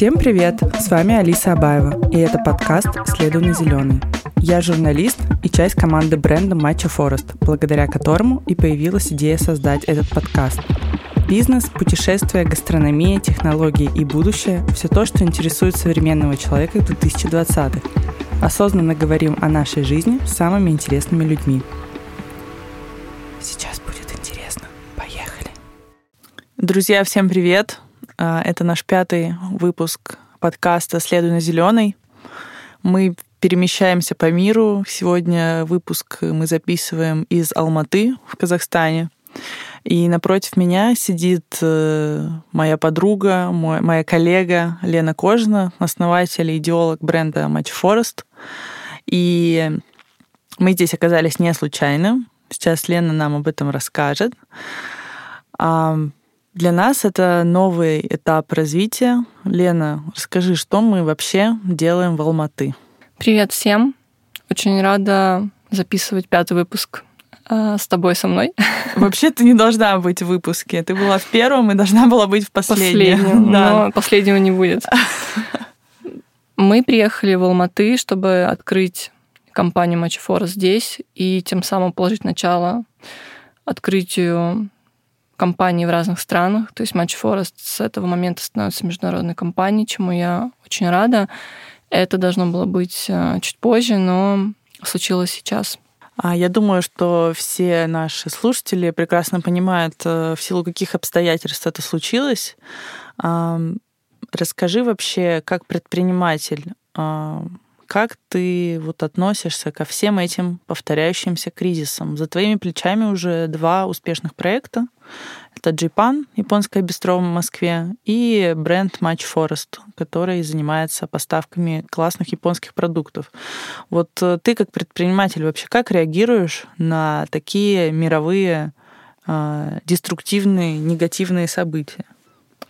Всем привет! С вами Алиса Абаева, и это подкаст «Следуй на зеленый». Я журналист и часть команды бренда Матча Форест, благодаря которому и появилась идея создать этот подкаст. Бизнес, путешествия, гастрономия, технологии и будущее – все то, что интересует современного человека 2020-х. Осознанно говорим о нашей жизни с самыми интересными людьми. Сейчас будет интересно. Поехали! Друзья, всем привет! А, это наш пятый выпуск подкаста «Следуй на зеленый». Мы перемещаемся по миру. Сегодня выпуск мы записываем из Алматы в Казахстане. И напротив меня сидит э, моя подруга, моя коллега Лена Кожина, основатель и идеолог бренда Match Forest. И мы здесь оказались не случайно. Сейчас Лена нам об этом расскажет. Для нас это новый этап развития. Лена, расскажи, что мы вообще делаем в Алматы? Привет всем. Очень рада записывать пятый выпуск э, с тобой, со мной. Вообще ты не должна быть в выпуске. Ты была в первом и должна была быть в последнем. Последнем, да. но последнего не будет. Мы приехали в Алматы, чтобы открыть компанию Матчфора здесь и тем самым положить начало открытию компаний в разных странах. То есть Match Forest с этого момента становится международной компанией, чему я очень рада. Это должно было быть э, чуть позже, но случилось сейчас. А Я думаю, что все наши слушатели прекрасно понимают, э, в силу каких обстоятельств это случилось. Расскажи вообще, как предприниматель, как ты вот относишься ко всем этим повторяющимся кризисам? За твоими плечами уже два успешных проекта. Это Джипан, японское бистро в Москве, и бренд Match Forest, который занимается поставками классных японских продуктов. Вот э, ты как предприниматель вообще как реагируешь на такие мировые э, деструктивные, негативные события?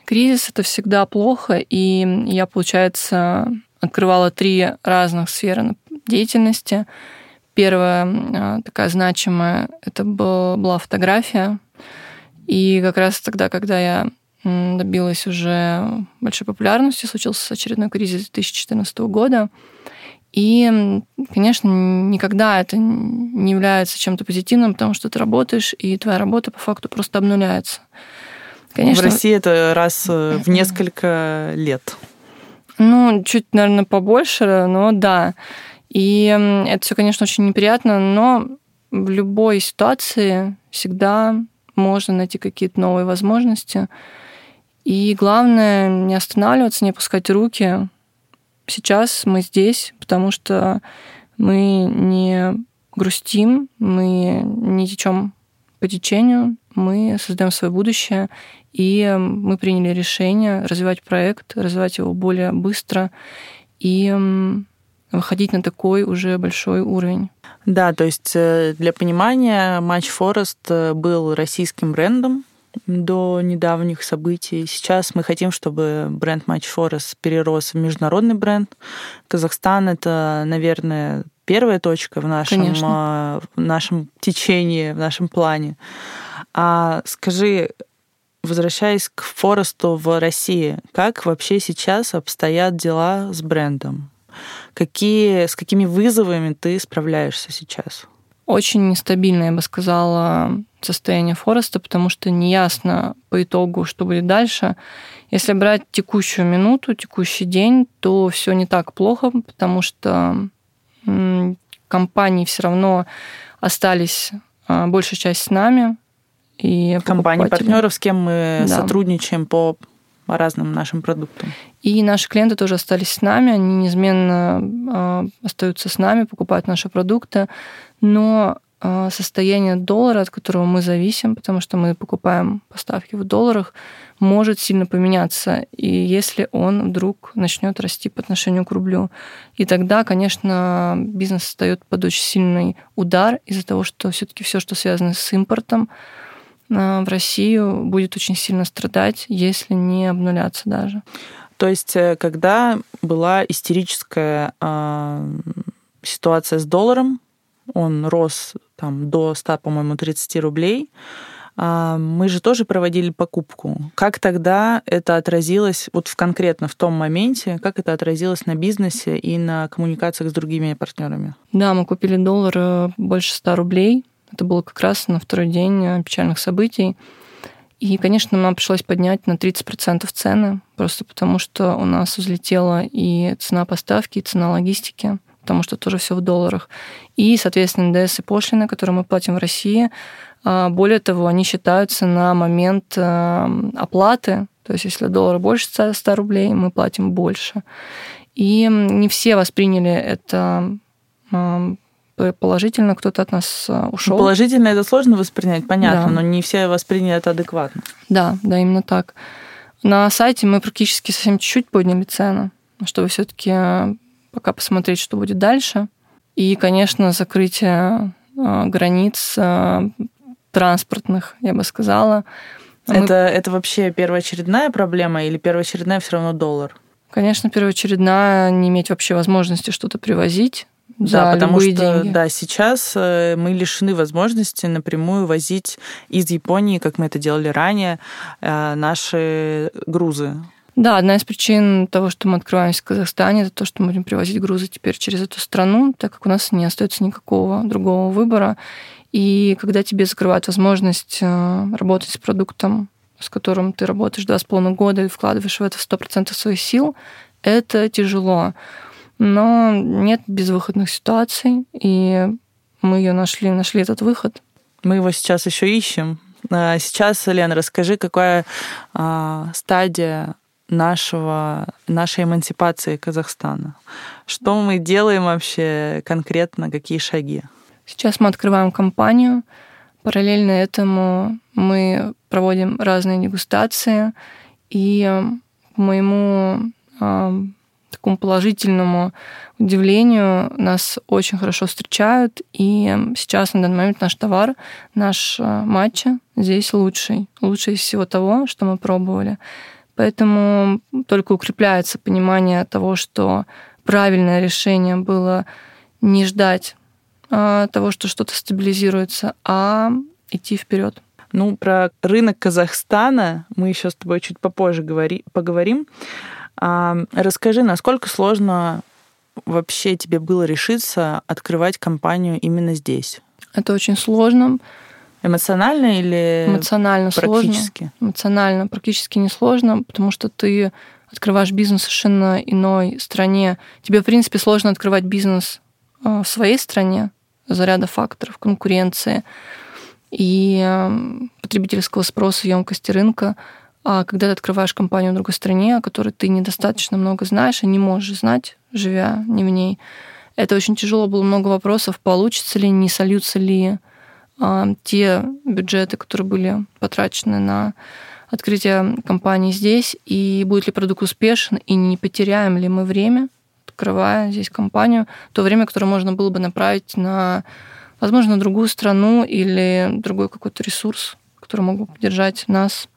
Кризис это всегда плохо, и я, получается, открывала три разных сферы деятельности. Первая а, такая значимая это была фотография. И как раз тогда, когда я добилась уже большой популярности, случился очередной кризис 2014 года. И, конечно, никогда это не является чем-то позитивным, потому что ты работаешь, и твоя работа по факту просто обнуляется. Конечно, в России это раз э, в несколько лет. Ну, чуть, наверное, побольше, но да. И это все, конечно, очень неприятно, но в любой ситуации всегда можно найти какие-то новые возможности. И главное не останавливаться, не опускать руки. Сейчас мы здесь, потому что мы не грустим, мы не течем по течению, мы создаем свое будущее, и мы приняли решение развивать проект, развивать его более быстро и выходить на такой уже большой уровень. Да, то есть э, для понимания Match Forest э, был российским брендом до недавних событий. Сейчас мы хотим, чтобы бренд Match Forest перерос в международный бренд. Казахстан — это, наверное, первая точка в нашем, Конечно. в нашем течении, в нашем плане. А скажи, возвращаясь к Форесту в России, как вообще сейчас обстоят дела с брендом? Какие, с какими вызовами ты справляешься сейчас? Очень нестабильное, я бы сказала, состояние Фореста, потому что неясно по итогу, что будет дальше. Если брать текущую минуту, текущий день, то все не так плохо, потому что компании все равно остались а, большая часть с нами, и компании партнеров, с кем мы да. сотрудничаем по разным нашим продуктам. И наши клиенты тоже остались с нами, они неизменно э, остаются с нами, покупают наши продукты, но состояние доллара, от которого мы зависим, потому что мы покупаем поставки в долларах, может сильно поменяться, и если он вдруг начнет расти по отношению к рублю. И тогда, конечно, бизнес встает под очень сильный удар из-за того, что все-таки все, что связано с импортом, в Россию будет очень сильно страдать, если не обнуляться даже. То есть, э, когда была истерическая э, ситуация с долларом, он рос там до 100, по-моему, 30 рублей, а, мы же тоже проводили покупку. Как тогда это отразилось, вот в конкретно в том моменте, как это отразилось на бизнесе и на коммуникациях с другими партнерами? Да, мы купили доллар э, больше 100 рублей. Это было как раз на второй день э, печальных событий. И, конечно, нам пришлось поднять на 30% цены, просто потому что у нас взлетела и цена поставки, и цена логистики, потому что тоже все в долларах. И, соответственно, НДС и пошлины, которые мы платим в России, а, более того, они считаются на момент э, оплаты, то есть если доллар больше 100 рублей, мы платим больше. И не все восприняли это положительно кто-то от нас а, ушел. Положительно это сложно воспринять, понятно, да. но не все восприняли это адекватно. Да, да, именно так. На сайте мы практически совсем чуть-чуть подняли цену, чтобы все-таки а, пока посмотреть, что будет дальше. И, конечно, закрытие а, границ транспортных, я бы сказала. Это, мы... это вообще первоочередная проблема или первоочередная все равно доллар? Конечно, первоочередная не иметь вообще возможности что-то привозить. Да, потому что деньги. да, сейчас э, мы лишены возможности напрямую возить из Японии, как мы это делали ранее, э, наши грузы. Да, одна из причин того, что мы открываемся в Казахстане, это то, что мы будем привозить грузы теперь через эту страну, так как у нас не остается никакого другого выбора. И когда тебе закрывают возможность э, работать с продуктом, с которым ты работаешь два с половиной года и вкладываешь в это 100% своих сил, это тяжело. Но нет безвыходных ситуаций, и мы ее нашли, нашли этот выход. Мы его сейчас еще ищем. А сейчас, Лена, расскажи, какая а, стадия нашего, нашей эмансипации Казахстана? Что мы делаем вообще конкретно, какие шаги? Сейчас мы открываем компанию. Параллельно этому мы проводим разные дегустации. И по моему такому положительному удивлению нас очень хорошо встречают. И сейчас на данный момент наш товар, наш э, матча здесь лучший. Лучший из всего того, что мы пробовали. Поэтому только укрепляется понимание того, что правильное решение было не ждать а, того, что что-то стабилизируется, а идти вперед. Ну, про рынок Казахстана мы еще с тобой чуть попозже говори, поговорим. А, расскажи, насколько сложно вообще тебе было решиться открывать компанию именно здесь? Это очень сложно. Эмоционально или эмоционально практически? Сложно. Эмоционально практически не сложно, потому что ты открываешь бизнес в совершенно иной стране. Тебе, в принципе, сложно открывать бизнес а, в своей стране за ряда факторов конкуренции и потребительского спроса, емкости рынка. А когда ты открываешь компанию в другой стране, о которой ты недостаточно много знаешь и не можешь знать, живя не в ней, это очень тяжело. Было много вопросов, получится ли, не сольются ли те бюджеты, которые были потрачены на открытие компании здесь, и будет ли продукт успешен, и не потеряем ли мы время, открывая здесь компанию, то время, которое можно было бы направить на, возможно, другую страну или другой какой-то ресурс, который мог бы поддержать нас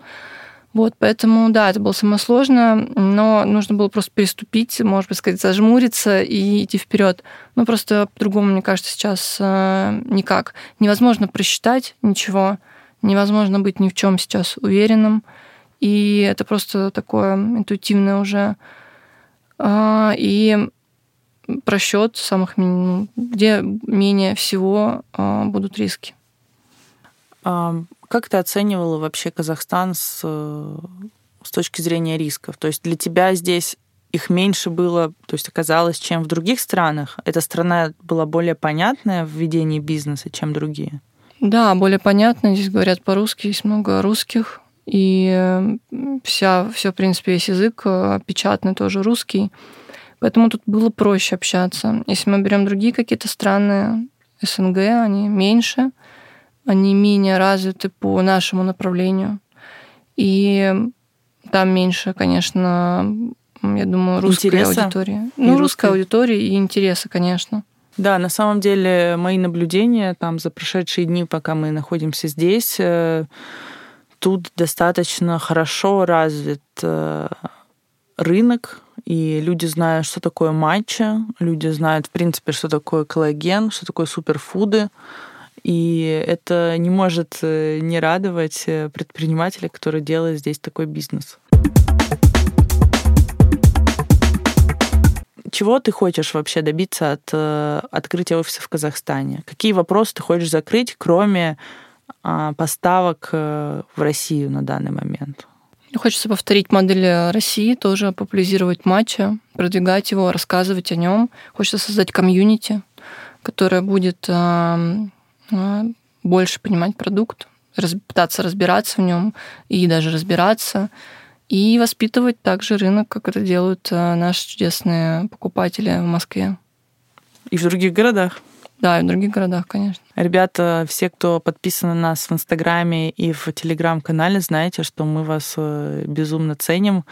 вот, поэтому, да, это было самое сложное, но нужно было просто переступить, может быть, сказать, зажмуриться и идти вперед. Ну, просто по-другому, мне кажется, сейчас э, никак. Невозможно просчитать ничего, невозможно быть ни в чем сейчас уверенным. И это просто такое интуитивное уже. Э, и просчет самых, где менее всего э, будут риски. Как ты оценивала вообще Казахстан с, с точки зрения рисков? То есть для тебя здесь их меньше было, то есть оказалось, чем в других странах? Эта страна была более понятная в ведении бизнеса, чем другие? Да, более понятно. Здесь говорят по-русски, есть много русских. И вся, все, в принципе, весь язык э, печатный тоже русский. Поэтому тут было проще общаться. Если мы берем другие какие-то страны, СНГ, они меньше – они менее развиты по нашему направлению. И там меньше, конечно, я думаю, русской интереса аудитории. Ну, русской аудитории и интереса, конечно. Да, на самом деле мои наблюдения там за прошедшие дни, пока мы находимся здесь, э, тут достаточно хорошо развит э, рынок, и люди знают, что такое матча, люди знают, в принципе, что такое коллаген, что такое суперфуды. И это не может э, не радовать э, предпринимателя, который делает здесь такой бизнес. Чего ты хочешь вообще добиться от э, открытия офиса в Казахстане? Какие вопросы ты хочешь закрыть, кроме э, поставок э, в Россию на данный момент? Хочется повторить модель России, тоже популяризировать матча, продвигать его, рассказывать о нем. Хочется создать комьюнити, которое будет э, э, больше понимать продукт, пытаться разбираться в нем и даже разбираться и воспитывать также рынок, как это делают э, наши чудесные покупатели в Москве. И в других городах. Да, и в других городах, конечно. Ребята, все, кто подписан на нас в Инстаграме и в Телеграм-канале, знаете, что мы вас э, безумно ценим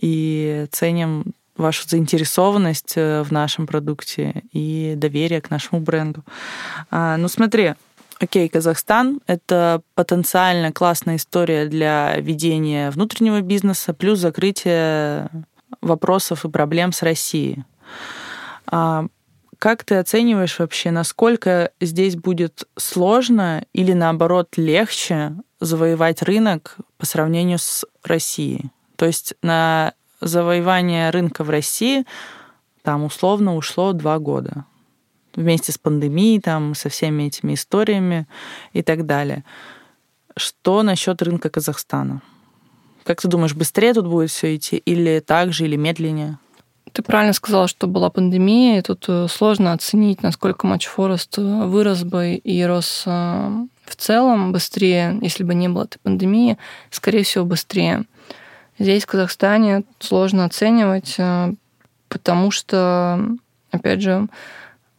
и ценим вашу заинтересованность э, в нашем продукте и доверие к нашему бренду. А, ну смотри, Окей, Казахстан — это потенциально классная история для ведения внутреннего бизнеса, плюс закрытие вопросов и проблем с Россией. А как ты оцениваешь вообще, насколько здесь будет сложно или наоборот легче завоевать рынок по сравнению с Россией? То есть на завоевание рынка в России там условно ушло два года вместе с пандемией, там, со всеми этими историями и так далее. Что насчет рынка Казахстана? Как ты думаешь, быстрее тут будет все идти или так же, или медленнее? Ты правильно сказала, что была пандемия, и тут э, сложно оценить, насколько Матч Форест э, вырос бы и рос э, в целом быстрее, если бы не было этой пандемии, скорее всего, быстрее. Здесь, в Казахстане, сложно оценивать, потому что, опять же,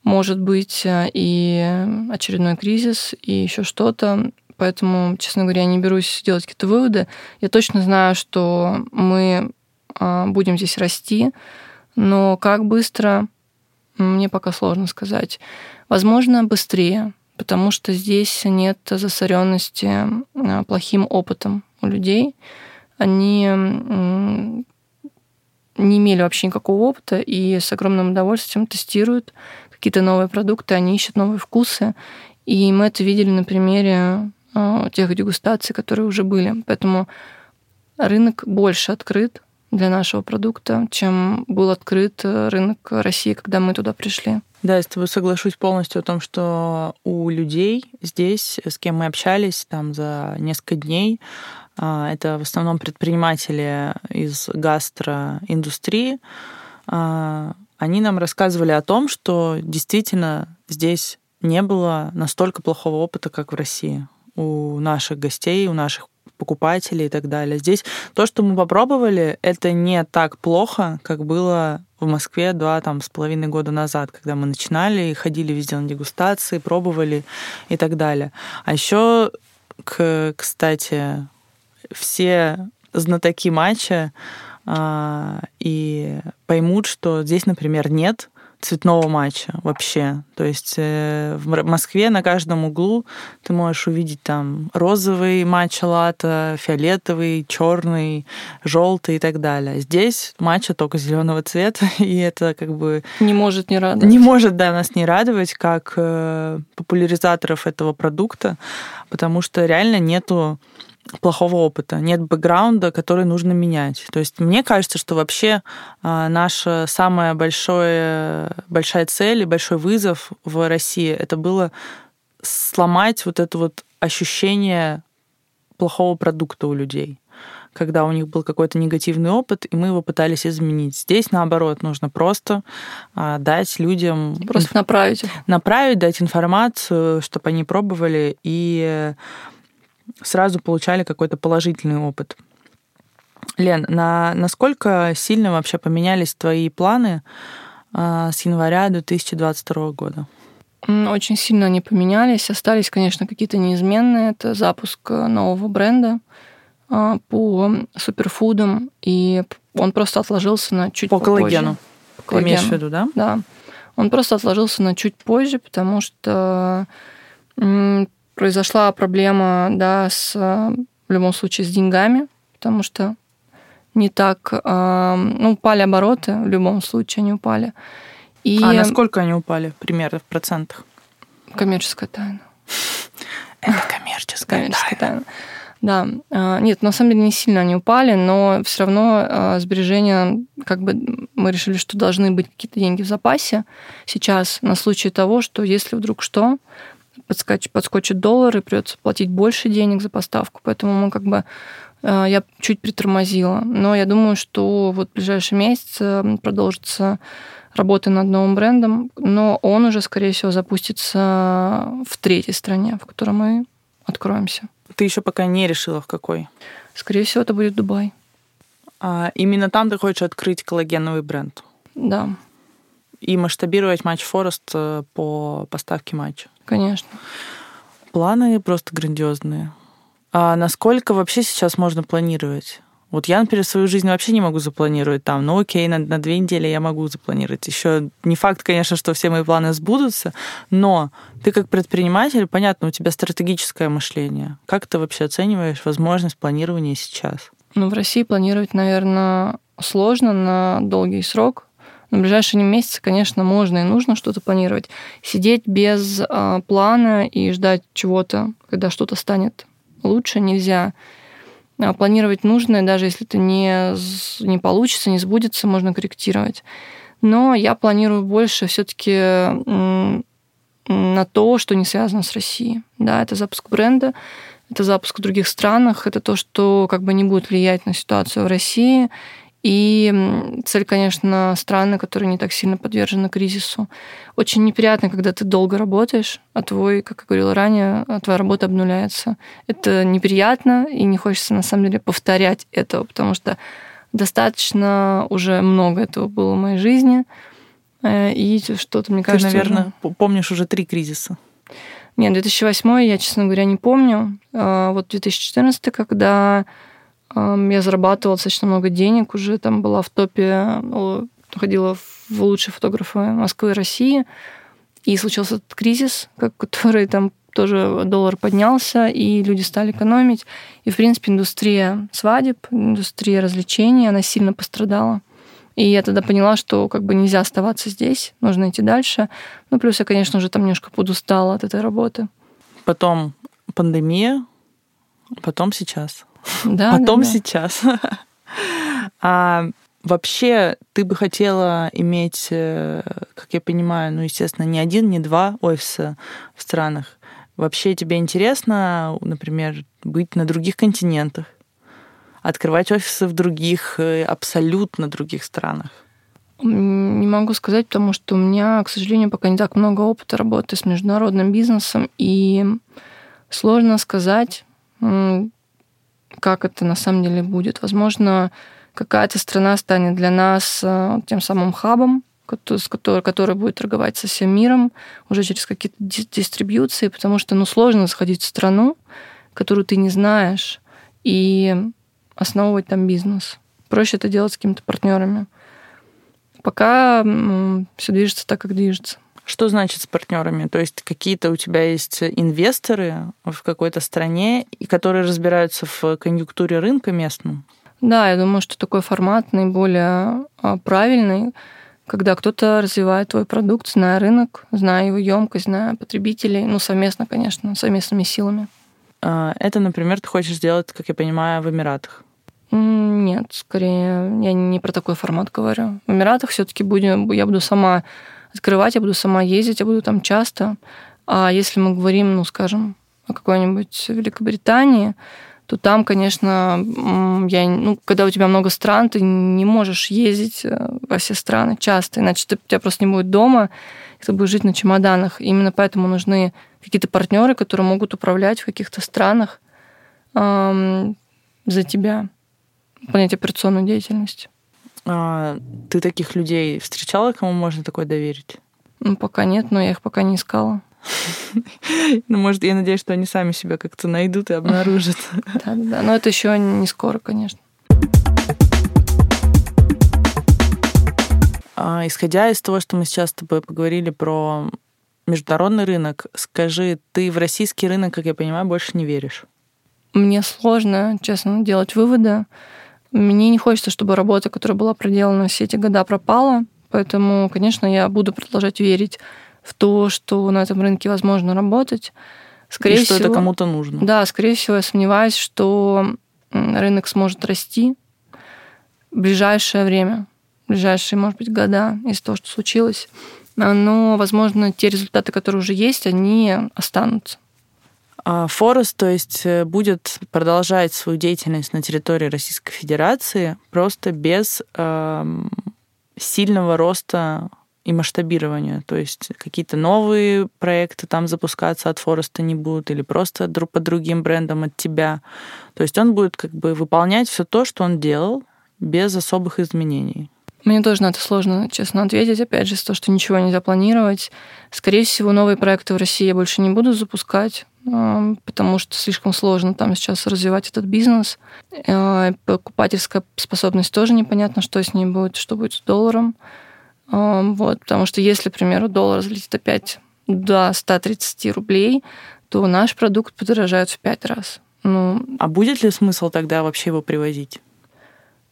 может быть э, и очередной кризис, и еще что-то. Поэтому, честно говоря, я не берусь делать какие-то выводы. Я точно знаю, что мы а, будем здесь расти, но как быстро, мне пока сложно сказать. Возможно, быстрее, потому что здесь нет засоренности плохим опытом у людей. Они не имели вообще никакого опыта и с огромным удовольствием тестируют какие-то новые продукты, они ищут новые вкусы. И мы это видели на примере а, тех дегустаций, которые уже были. Поэтому рынок больше открыт для нашего продукта, чем был открыт рынок России, когда мы туда пришли. Да, я с тобой соглашусь полностью о том, что у людей здесь, с кем мы общались там за несколько дней, а, это в основном предприниматели из гастроиндустрии, а, они нам рассказывали о том, что действительно здесь не было настолько плохого опыта, как в России у наших гостей, у наших покупателей и так далее. Здесь то, что мы попробовали, это не так плохо, как было в Москве два там с половиной года назад, когда мы начинали и ходили везде на дегустации, пробовали и так далее. А еще, кстати, все знатоки матча а, и поймут, что здесь, например, нет цветного матча вообще. То есть э, в Москве на каждом углу ты можешь увидеть там розовый матча лата, фиолетовый, черный, желтый и так далее. Здесь матча только зеленого цвета, и это как бы... Не может не радовать. Не может, да, нас не радовать, как э, популяризаторов этого продукта, потому что реально нету плохого опыта, нет бэкграунда, который нужно менять. То есть мне кажется, что вообще а, наша самая большая, большая цель и большой вызов в России это было сломать вот это вот ощущение плохого продукта у людей когда у них был какой-то негативный опыт, и мы его пытались изменить. Здесь, наоборот, нужно просто а, дать людям... Просто направить. Направить, дать информацию, чтобы они пробовали, и сразу получали какой-то положительный опыт. Лен, на, насколько сильно вообще поменялись твои планы а, с января 2022 года? Очень сильно они поменялись. Остались, конечно, какие-то неизменные. Это запуск нового бренда а, по суперфудам, и он просто отложился на чуть по попозже. коллагену. По коллагену. Имеешь в виду, да? Да. Он просто отложился на чуть позже, потому что произошла проблема, да, с, в любом случае с деньгами, потому что не так, ну, упали обороты, в любом случае они упали. И... А насколько они упали, примерно, в процентах? Коммерческая тайна. Это коммерческая, коммерческая тайна. Да, а, нет, на самом деле не сильно они упали, но все равно сбережения, как бы мы решили, что должны быть какие-то деньги в запасе сейчас на случай того, что если вдруг что, подскочит, подскочит доллар и придется платить больше денег за поставку. Поэтому мы как бы а, я чуть притормозила. Но я думаю, что вот в ближайший месяц продолжится работа над новым брендом, но он уже, скорее всего, запустится в третьей стране, в которой мы откроемся. Ты еще пока не решила, в какой? Скорее всего, это будет Дубай. А именно там ты хочешь открыть коллагеновый бренд? Да. И масштабировать матч Форест э, по поставке матча? Конечно. Планы просто грандиозные. А насколько вообще сейчас можно планировать? Вот я, например, свою жизнь вообще не могу запланировать там. Ну окей, на, на две недели я могу запланировать. Еще не факт, конечно, что все мои планы сбудутся, но ты как предприниматель, понятно, у тебя стратегическое мышление. Как ты вообще оцениваешь возможность планирования сейчас? Ну, в России планировать, наверное, сложно на долгий срок. На ближайшие месяцы, конечно, можно и нужно что-то планировать. Сидеть без э, плана и ждать чего-то, когда что-то станет лучше, нельзя. А, планировать нужно, даже если это не, не получится, не сбудется, можно корректировать. Но я планирую больше все-таки на то, что не связано с Россией. Да, это запуск бренда, это запуск в других странах, это то, что как бы не будет влиять на ситуацию в России, и цель, конечно, страны, которые не так сильно подвержены кризису. Очень неприятно, когда ты долго работаешь, а твой, как я говорила ранее, а твоя работа обнуляется. Это неприятно, и не хочется, на самом деле, повторять этого, потому что достаточно уже много этого было в моей жизни. Э, и что-то, мне кажется... Ты, наверное, уже... помнишь уже три кризиса. Нет, 2008 я, честно говоря, не помню. А вот 2014, когда я зарабатывала достаточно много денег, уже там была в топе, ходила в лучшие фотографы Москвы и России. И случился этот кризис, который там тоже доллар поднялся, и люди стали экономить. И, в принципе, индустрия свадеб, индустрия развлечений, она сильно пострадала. И я тогда поняла, что как бы нельзя оставаться здесь, нужно идти дальше. Ну, плюс я, конечно, уже там немножко подустала от этой работы. Потом пандемия, потом сейчас. Да, потом да, да. сейчас. А вообще ты бы хотела иметь, э, как я понимаю, ну, естественно, не один, не два офиса в странах. Вообще тебе интересно, например, быть на других континентах, открывать офисы в других, э, абсолютно других странах? Не могу сказать, потому что у меня, к сожалению, пока не так много опыта работы с международным бизнесом, и сложно сказать, как это на самом деле будет. Возможно, какая-то страна станет для нас э, тем самым хабом, который, который будет торговать со всем миром уже через какие-то дистрибьюции, потому что ну, сложно заходить в страну, которую ты не знаешь, и основывать там бизнес. Проще это делать с какими-то партнерами. Пока все движется так, как движется. Что значит с партнерами? То есть какие-то у тебя есть инвесторы в какой-то стране, которые разбираются в конъюнктуре рынка местном? Да, я думаю, что такой формат наиболее а, правильный, когда кто-то развивает твой продукт, зная рынок, зная его емкость, зная потребителей, ну, совместно, конечно, совместными силами. А, это, например, ты хочешь сделать, как я понимаю, в Эмиратах? Нет, скорее, я не про такой формат говорю. В Эмиратах все-таки будем, я буду сама открывать, я буду сама ездить, я буду там часто. А если мы говорим, ну, скажем, о какой-нибудь Великобритании, то там, конечно, я, ну, когда у тебя много стран, ты не можешь ездить э, во все страны часто, иначе ты, тебя просто не будет дома, и ты будешь жить на чемоданах. Именно поэтому нужны какие-то партнеры, которые могут управлять в каких-то странах эм, за тебя, выполнять операционную деятельность. А, ты таких людей встречала, кому можно такое доверить? Ну, пока нет, но я их пока не искала. Ну, может, я надеюсь, что они сами себя как-то найдут и обнаружат. Да, да, да. Но это еще не скоро, конечно. А, исходя из того, что мы сейчас с тобой поговорили про международный рынок, скажи, ты в российский рынок, как я понимаю, больше не веришь? Мне сложно, честно, делать выводы. Мне не хочется, чтобы работа, которая была проделана все эти года, пропала. Поэтому, конечно, я буду продолжать верить в то, что на этом рынке возможно работать. Скорее и что всего, это кому-то нужно. Да, скорее всего, я сомневаюсь, что рынок сможет расти в ближайшее время, в ближайшие, может быть, года из того, что случилось. Но, возможно, те результаты, которые уже есть, они останутся. А Форест, то есть, э, будет продолжать свою деятельность на территории Российской Федерации просто без э, сильного роста и масштабирования. То есть какие-то новые проекты там запускаться от Фореста не будут или просто друг под другим брендом от тебя. То есть он будет как бы выполнять все то, что он делал, без особых изменений. Мне тоже на это сложно, честно, ответить. Опять же, с то, что ничего нельзя планировать. Скорее всего, новые проекты в России я больше не буду запускать, а, потому что слишком сложно там сейчас развивать этот бизнес. А, покупательская способность тоже непонятно, что с ней будет, что будет с долларом. А, вот, потому что если, к примеру, доллар взлетит опять до 130 рублей, то наш продукт подорожает в пять раз. Ну, а будет ли смысл тогда вообще его привозить?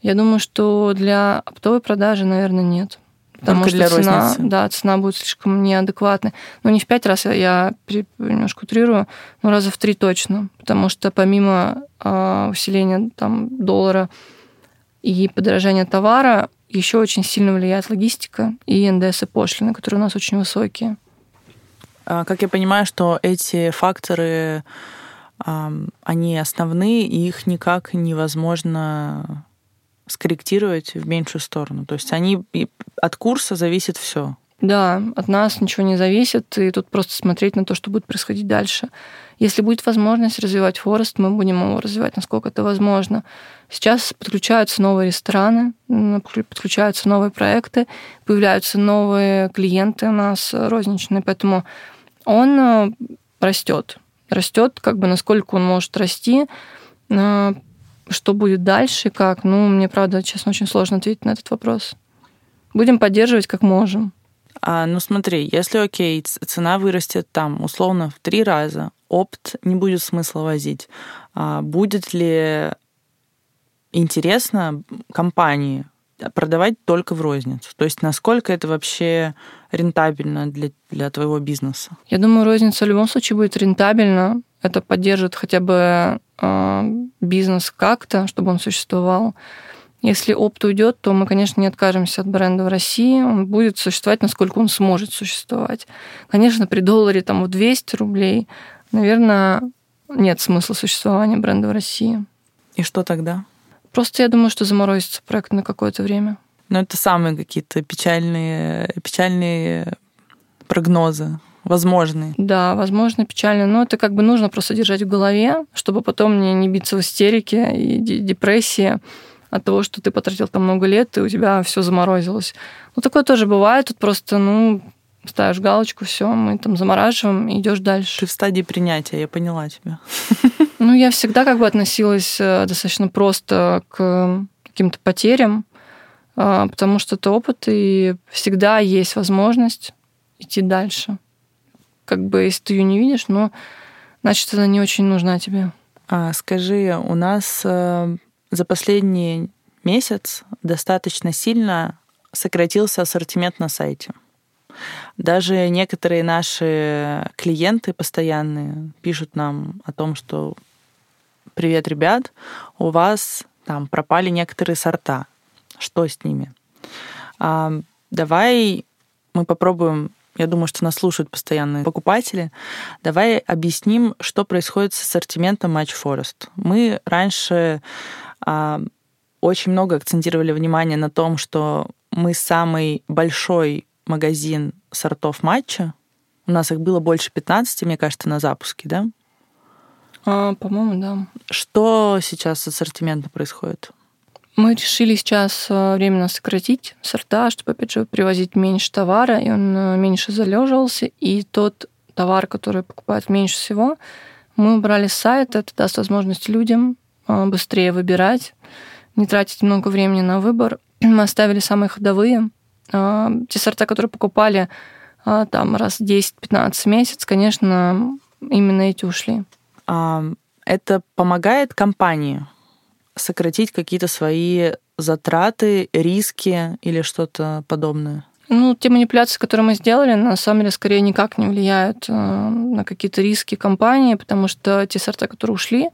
Я думаю, что для оптовой продажи, наверное, нет. Потому Только что для цена, розницы. да, цена будет слишком неадекватной. Ну, не в пять раз, я немножко утрирую, но раза в три точно. Потому что помимо э, усиления там, доллара и подорожания товара, еще очень сильно влияет логистика и НДС и пошлины, которые у нас очень высокие. А, как я понимаю, что эти факторы, они основные, и их никак невозможно скорректировать в меньшую сторону. То есть они от курса зависит все. Да, от нас ничего не зависит, и тут просто смотреть на то, что будет происходить дальше. Если будет возможность развивать Форест, мы будем его развивать, насколько это возможно. Сейчас подключаются новые рестораны, подключаются новые проекты, появляются новые клиенты у нас розничные, поэтому он э, растет. Растет, как бы насколько он может расти. Что будет дальше, как, ну, мне, правда, честно, очень сложно ответить на этот вопрос. Будем поддерживать как можем. А, ну смотри, если окей, цена вырастет там условно в три раза, опт не будет смысла возить. А будет ли интересно компании продавать только в розницу? То есть насколько это вообще рентабельно для, для твоего бизнеса? Я думаю, розница в любом случае будет рентабельна. Это поддержит хотя бы э, бизнес как-то, чтобы он существовал. Если опт уйдет, то мы, конечно, не откажемся от бренда в России. Он будет существовать, насколько он сможет существовать. Конечно, при долларе там в 200 рублей, наверное, нет смысла существования бренда в России. И что тогда? Просто я думаю, что заморозится проект на какое-то время. Но это самые какие-то печальные, печальные прогнозы возможные. Да, возможно, печально. Но это как бы нужно просто держать в голове, чтобы потом не, не биться в истерике и депрессии от того, что ты потратил там много лет, и у тебя все заморозилось. Ну, такое тоже бывает. Тут просто, ну, ставишь галочку, все, мы там замораживаем и идешь дальше. Ты в стадии принятия, я поняла тебя. Ну, я всегда как бы относилась э, достаточно просто к каким-то потерям, а, потому что это опыт, и всегда есть возможность идти дальше. Как бы, если ты ее не видишь, но значит, она не очень нужна тебе. А, скажи, у нас э, за последний месяц достаточно сильно сократился ассортимент на сайте. Даже некоторые наши клиенты постоянные пишут нам о том, что «Привет, ребят, у вас там пропали некоторые сорта. Что с ними?» а, Давай мы попробуем я думаю, что нас слушают постоянные покупатели. Давай объясним, что происходит с ассортиментом Match Forest. Мы раньше а, очень много акцентировали внимание на том, что мы самый большой магазин сортов матча. У нас их было больше 15, мне кажется, на запуске, да? А, по-моему, да. Что сейчас с ассортиментом происходит? Мы решили сейчас э, временно сократить сорта, чтобы, опять же, привозить меньше товара, и он э, меньше залеживался. И тот товар, который покупают меньше всего, мы убрали с сайта. Это даст возможность людям э, быстрее выбирать, не тратить много времени на выбор. Мы оставили самые ходовые. Те сорта, которые покупали там раз 10-15 месяц, конечно, именно эти ушли. Это помогает компании сократить какие-то свои затраты, риски или что-то подобное? Ну, те манипуляции, которые мы сделали, на самом деле скорее никак не влияют э, на какие-то риски компании, потому что те сорта, которые ушли,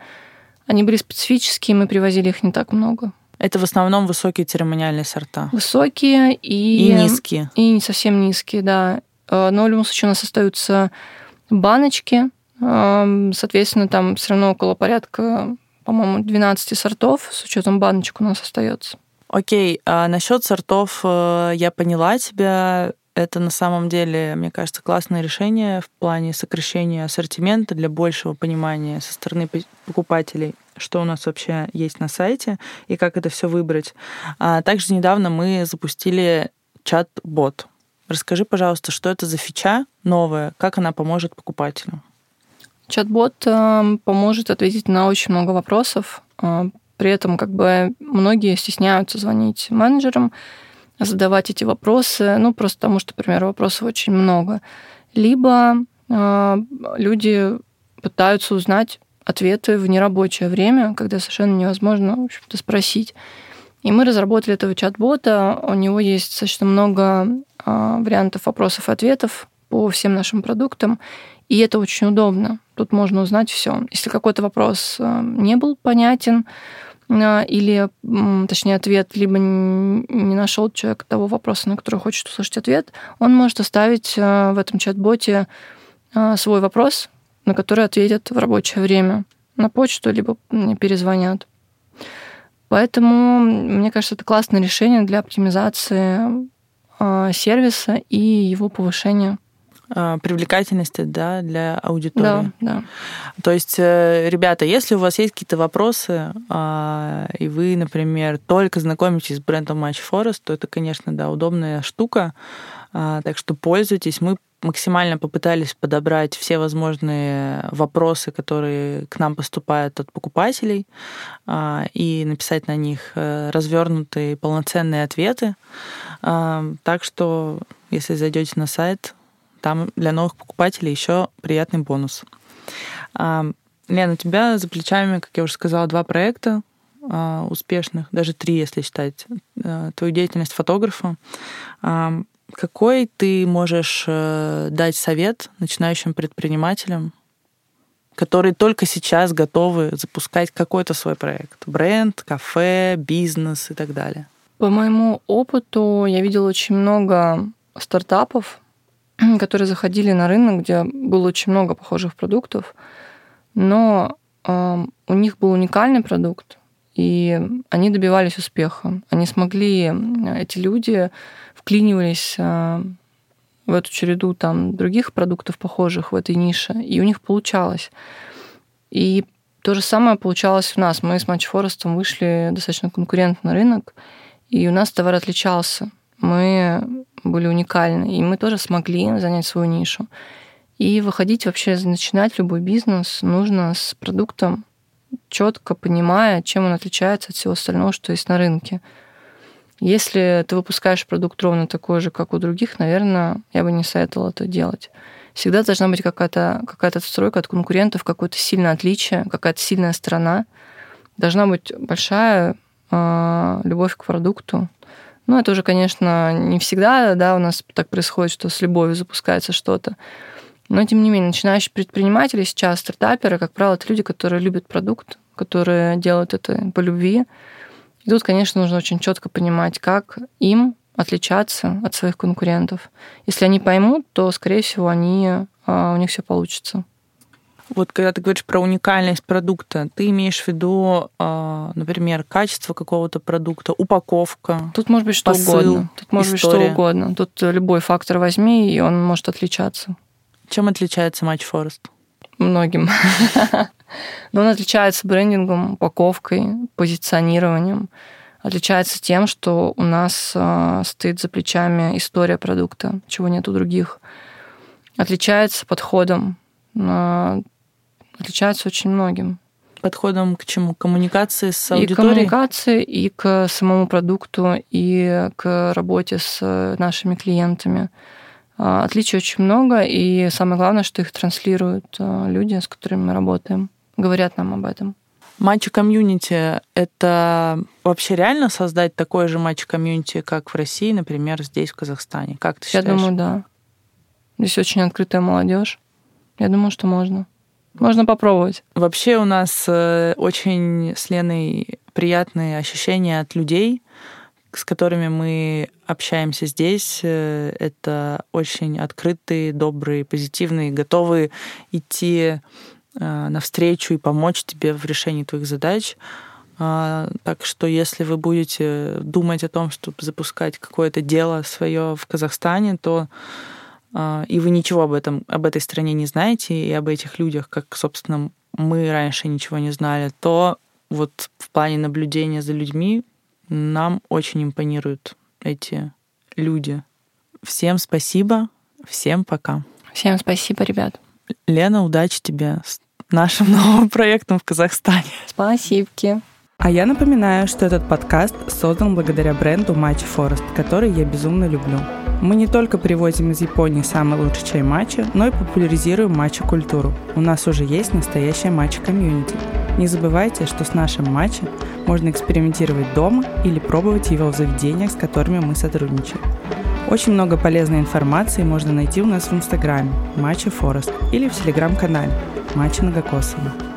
они были специфические, мы привозили их не так много. Это в основном высокие церемониальные сорта. Высокие и... И низкие. И не совсем низкие, да. Э, но в любом случае у нас остаются баночки. Э, соответственно, там все равно около порядка, по-моему, 12 сортов с учетом баночек у нас остается. Окей, а насчет сортов э, я поняла тебя. Это на самом деле, мне кажется, классное решение в плане сокращения ассортимента для большего понимания со стороны покупателей, что у нас вообще есть на сайте и как это все выбрать. А также недавно мы запустили чат-бот. Расскажи, пожалуйста, что это за фича новая, как она поможет покупателю? Чат-бот э, поможет ответить на очень много вопросов э, при этом как бы многие стесняются звонить менеджерам, задавать эти вопросы, ну, просто потому что, например, вопросов очень много. Либо э, люди пытаются узнать ответы в нерабочее время, когда совершенно невозможно, в общем-то, спросить. И мы разработали этого чат-бота. У него есть достаточно много э, вариантов вопросов и ответов по всем нашим продуктам. И это очень удобно. Тут можно узнать все. Если какой-то вопрос э, не был понятен, а, или, точнее, ответ, либо не нашел человек того вопроса, на который хочет услышать ответ, он может оставить а, в этом чат-боте свой вопрос, на который ответят в рабочее время на почту, либо перезвонят. Поэтому, мне кажется, это классное решение для оптимизации сервиса и его повышения привлекательности да, для аудитории. Да, да. То есть, э, ребята, если у вас есть какие-то вопросы, а, и вы, например, только знакомитесь с брендом Match Forest, то это, конечно, да, удобная штука. А, так что пользуйтесь. Мы максимально попытались подобрать все возможные вопросы, которые к нам поступают от покупателей, и написать на них э, развернутые полноценные ответы. Так что, если зайдете на сайт, там для новых покупателей еще приятный бонус. А, Лена, у тебя за плечами, как я уже сказала, два проекта а, успешных, даже три, если считать а, твою деятельность фотографа. Какой ты можешь э, дать совет начинающим предпринимателям, которые только сейчас готовы запускать какой-то свой проект? Бренд, кафе, бизнес и так далее. По моему опыту я видела очень много стартапов, которые заходили на рынок, где было очень много похожих продуктов, но э, у них был уникальный продукт, и они добивались успеха. Они смогли, эти люди вклинивались э, в эту череду там других продуктов похожих в этой нише, и у них получалось. И то же самое получалось у нас. Мы с Матч Форестом вышли достаточно конкурентный рынок, и у нас товар отличался. Мы были уникальны, и мы тоже смогли занять свою нишу. И выходить вообще, начинать любой бизнес нужно с продуктом, четко понимая, чем он отличается от всего остального, что есть на рынке. Если ты выпускаешь продукт ровно такой же, как у других, наверное, я бы не советовала это делать. Всегда должна быть какая-то какая отстройка от конкурентов, какое-то сильное отличие, какая-то сильная сторона. Должна быть большая э, любовь к продукту, ну, это уже, конечно, не всегда, да, у нас так происходит, что с любовью запускается что-то. Но, тем не менее, начинающие предприниматели сейчас, стартаперы, как правило, это люди, которые любят продукт, которые делают это по любви. И тут, конечно, нужно очень четко понимать, как им отличаться от своих конкурентов. Если они поймут, то, скорее всего, они, а, у них все получится. Вот когда ты говоришь про уникальность продукта, ты имеешь в виду, а, например, качество какого-то продукта, упаковка? Тут может быть что посыл, угодно. Тут может история. быть что угодно. Тут любой фактор возьми, и он может отличаться. Чем отличается Матч Форест? Многим. Но он отличается брендингом, упаковкой, позиционированием. Отличается тем, что у нас а, стоит за плечами история продукта, чего нет у других. Отличается подходом отличается очень многим. Подходом к чему? Коммуникации с аудиторией? И к коммуникации, и к самому продукту, и к работе с нашими клиентами. А, отличий очень много, и самое главное, что их транслируют а, люди, с которыми мы работаем, говорят нам об этом. Матча-комьюнити — это вообще реально создать такое же матч-комьюнити, как в России, например, здесь, в Казахстане? Как ты считаешь? Я думаю, да. Здесь очень открытая молодежь. Я думаю, что можно. Можно попробовать. Вообще у нас э, очень с Леной приятные ощущения от людей, с которыми мы общаемся здесь. Э, это очень открытые, добрые, позитивные, готовые идти Э, навстречу и помочь тебе в решении твоих задач. А, так что если вы будете думать о том, чтобы запускать какое-то дело свое в Казахстане, то и вы ничего об этом, об этой стране не знаете, и об этих людях, как, собственно, мы раньше ничего не знали, то вот в плане наблюдения за людьми нам очень импонируют эти люди. Всем спасибо, всем пока. Всем спасибо, ребят. Лена, удачи тебе с нашим новым проектом в Казахстане. Спасибо. А я напоминаю, что этот подкаст создан благодаря бренду Matcha Forest, который я безумно люблю. Мы не только привозим из Японии самый лучший чай матча, но и популяризируем матча-культуру. У нас уже есть настоящая матча-комьюнити. Не забывайте, что с нашим матчем можно экспериментировать дома или пробовать его в заведениях, с которыми мы сотрудничаем. Очень много полезной информации можно найти у нас в Инстаграме Матча Форест или в Телеграм-канале Матча Многокосова.